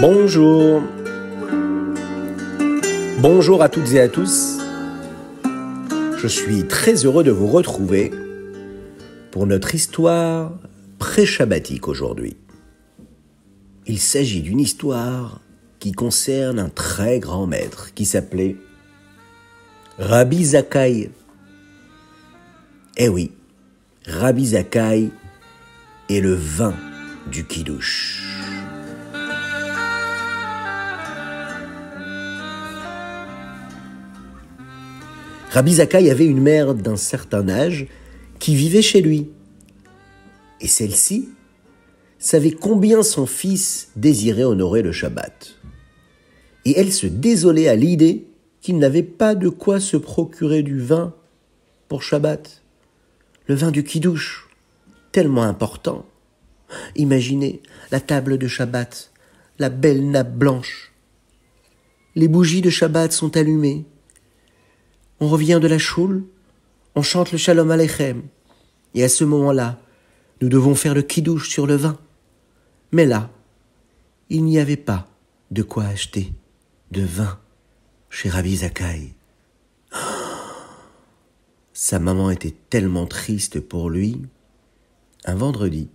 Bonjour. Bonjour à toutes et à tous. Je suis très heureux de vous retrouver pour notre histoire pré-shabbatique aujourd'hui. Il s'agit d'une histoire qui concerne un très grand maître qui s'appelait Rabbi Zakai. Eh oui, Rabbi Zakai est le vin du Kiddush. Rabbi Zakai avait une mère d'un certain âge qui vivait chez lui. Et celle-ci savait combien son fils désirait honorer le Shabbat. Et elle se désolait à l'idée qu'il n'avait pas de quoi se procurer du vin pour Shabbat. Le vin du Kiddush, tellement important. Imaginez la table de Shabbat, la belle nappe blanche. Les bougies de Shabbat sont allumées on revient de la choule, on chante le Shalom Aleichem, et à ce moment-là, nous devons faire le kidouche sur le vin. Mais là, il n'y avait pas de quoi acheter de vin chez Rabbi Zakai. Sa maman était tellement triste pour lui. Un vendredi,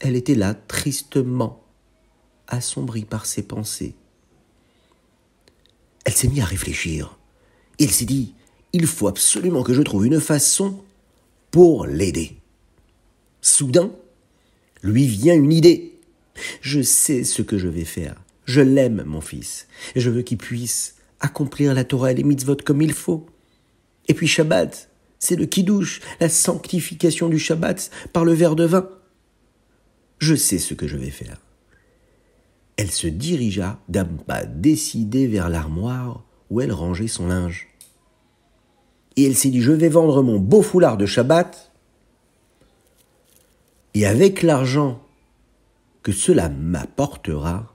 elle était là tristement, assombrie par ses pensées. Elle s'est mise à réfléchir. Il s'est dit, il faut absolument que je trouve une façon pour l'aider. Soudain, lui vient une idée. Je sais ce que je vais faire. Je l'aime, mon fils. Je veux qu'il puisse accomplir la Torah et les mitzvot comme il faut. Et puis Shabbat, c'est le kiddush, la sanctification du Shabbat par le verre de vin. Je sais ce que je vais faire. Elle se dirigea d'un pas décidé vers l'armoire où elle rangeait son linge. Et elle s'est dit, je vais vendre mon beau foulard de Shabbat, et avec l'argent que cela m'apportera,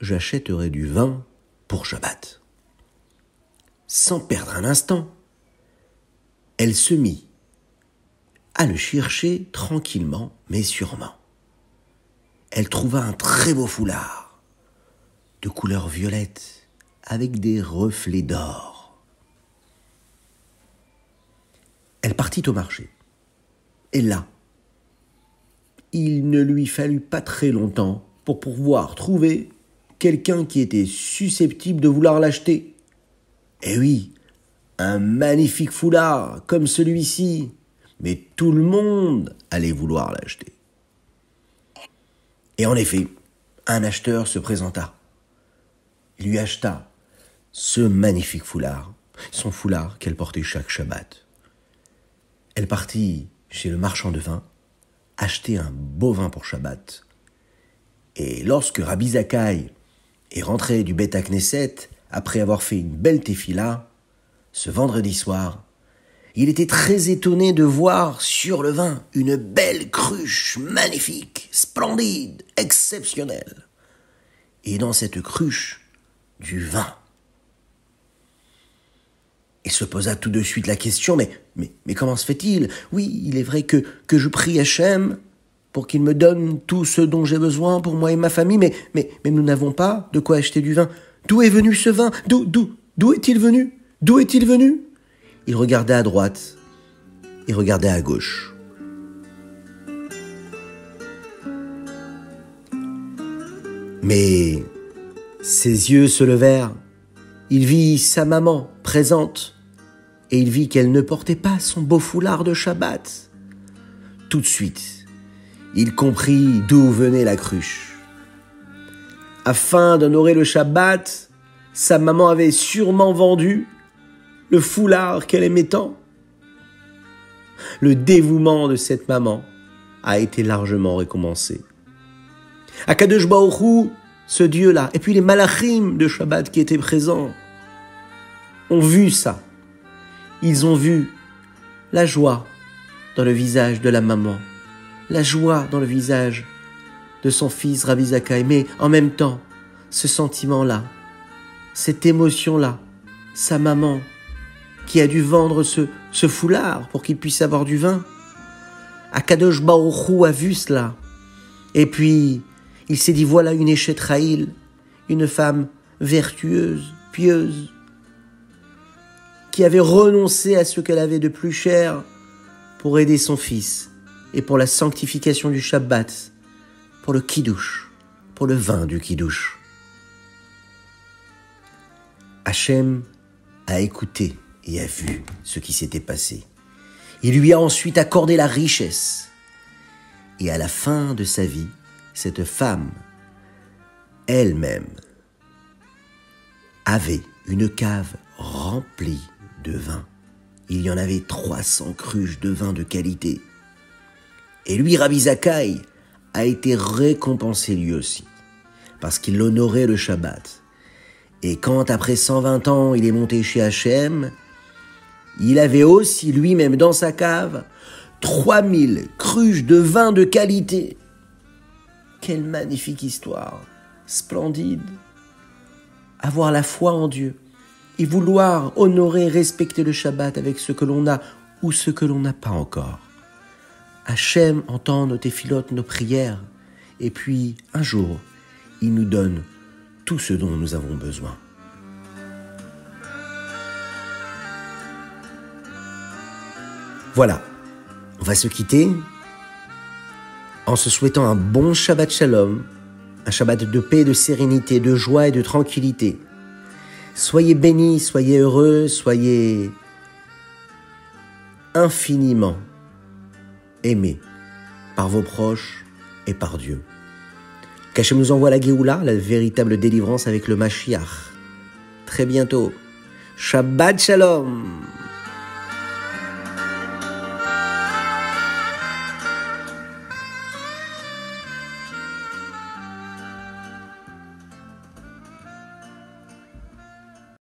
j'achèterai du vin pour Shabbat. Sans perdre un instant, elle se mit à le chercher tranquillement mais sûrement. Elle trouva un très beau foulard de couleur violette avec des reflets d'or. Elle partit au marché. Et là, il ne lui fallut pas très longtemps pour pouvoir trouver quelqu'un qui était susceptible de vouloir l'acheter. Eh oui, un magnifique foulard comme celui-ci, mais tout le monde allait vouloir l'acheter. Et en effet, un acheteur se présenta. Il lui acheta ce magnifique foulard, son foulard qu'elle portait chaque Shabbat. Elle partit chez le marchand de vin, acheter un beau vin pour Shabbat. Et lorsque Rabbi Zakai est rentré du Beth Knesset, après avoir fait une belle tefila, ce vendredi soir, il était très étonné de voir sur le vin une belle cruche magnifique, splendide, exceptionnelle. Et dans cette cruche, du vin. Il se posa tout de suite la question, mais, comment se fait-il? Oui, il est vrai que, je prie Hachem pour qu'il me donne tout ce dont j'ai besoin pour moi et ma famille, mais, mais, mais nous n'avons pas de quoi acheter du vin. D'où est venu ce vin? D'où, d'où, d'où est-il venu? D'où est-il venu? Il regardait à droite, il regardait à gauche. Mais ses yeux se levèrent. Il vit sa maman et il vit qu'elle ne portait pas son beau foulard de Shabbat. Tout de suite, il comprit d'où venait la cruche. Afin d'honorer le Shabbat, sa maman avait sûrement vendu le foulard qu'elle aimait tant. Le dévouement de cette maman a été largement récompensé. Akadosh Baruch ce Dieu-là, et puis les malachim de Shabbat qui étaient présents, ont vu ça. Ils ont vu la joie dans le visage de la maman, la joie dans le visage de son fils Rabbi Zakai, mais en même temps, ce sentiment-là, cette émotion-là, sa maman qui a dû vendre ce, foulard pour qu'il puisse avoir du vin. Akadosh Baruchou a vu cela. Et puis, Il s'est dit voilà une Échetraïl, une femme vertueuse, pieuse, qui avait renoncé à ce qu'elle avait de plus cher pour aider son fils et pour la sanctification du Shabbat, pour le kiddush, pour le vin du kiddush. Hachem a écouté et a vu ce qui s'était passé. Il lui a ensuite accordé la richesse. Et à la fin de sa vie, cette femme, elle-même, avait une cave remplie de vin. Il y en avait 300 cruches de vin de qualité. Et lui, Rabbi Zakai, a été récompensé lui aussi, parce qu'il honorait le Shabbat. Et quand, après 120 ans, il est monté chez Hachem, il avait aussi lui-même dans sa cave 3000 cruches de vin de qualité. Quelle magnifique histoire, splendide. Avoir la foi en Dieu vouloir honorer respecter le Shabbat avec ce que l'on a ou ce que l'on n'a pas encore. Hachem entend nos téphilotes, nos prières, et puis un jour, il nous donne tout ce dont nous avons besoin. Voilà, on va se quitter en se souhaitant un bon Shabbat Shalom, un Shabbat de paix, de sérénité, de joie et de tranquillité. Soyez bénis, soyez heureux, soyez infiniment aimés par vos proches et par Dieu. Qu'Hachem nous envoie la Géoula, la véritable délivrance avec le Mashiach. Très bientôt. Shabbat Shalom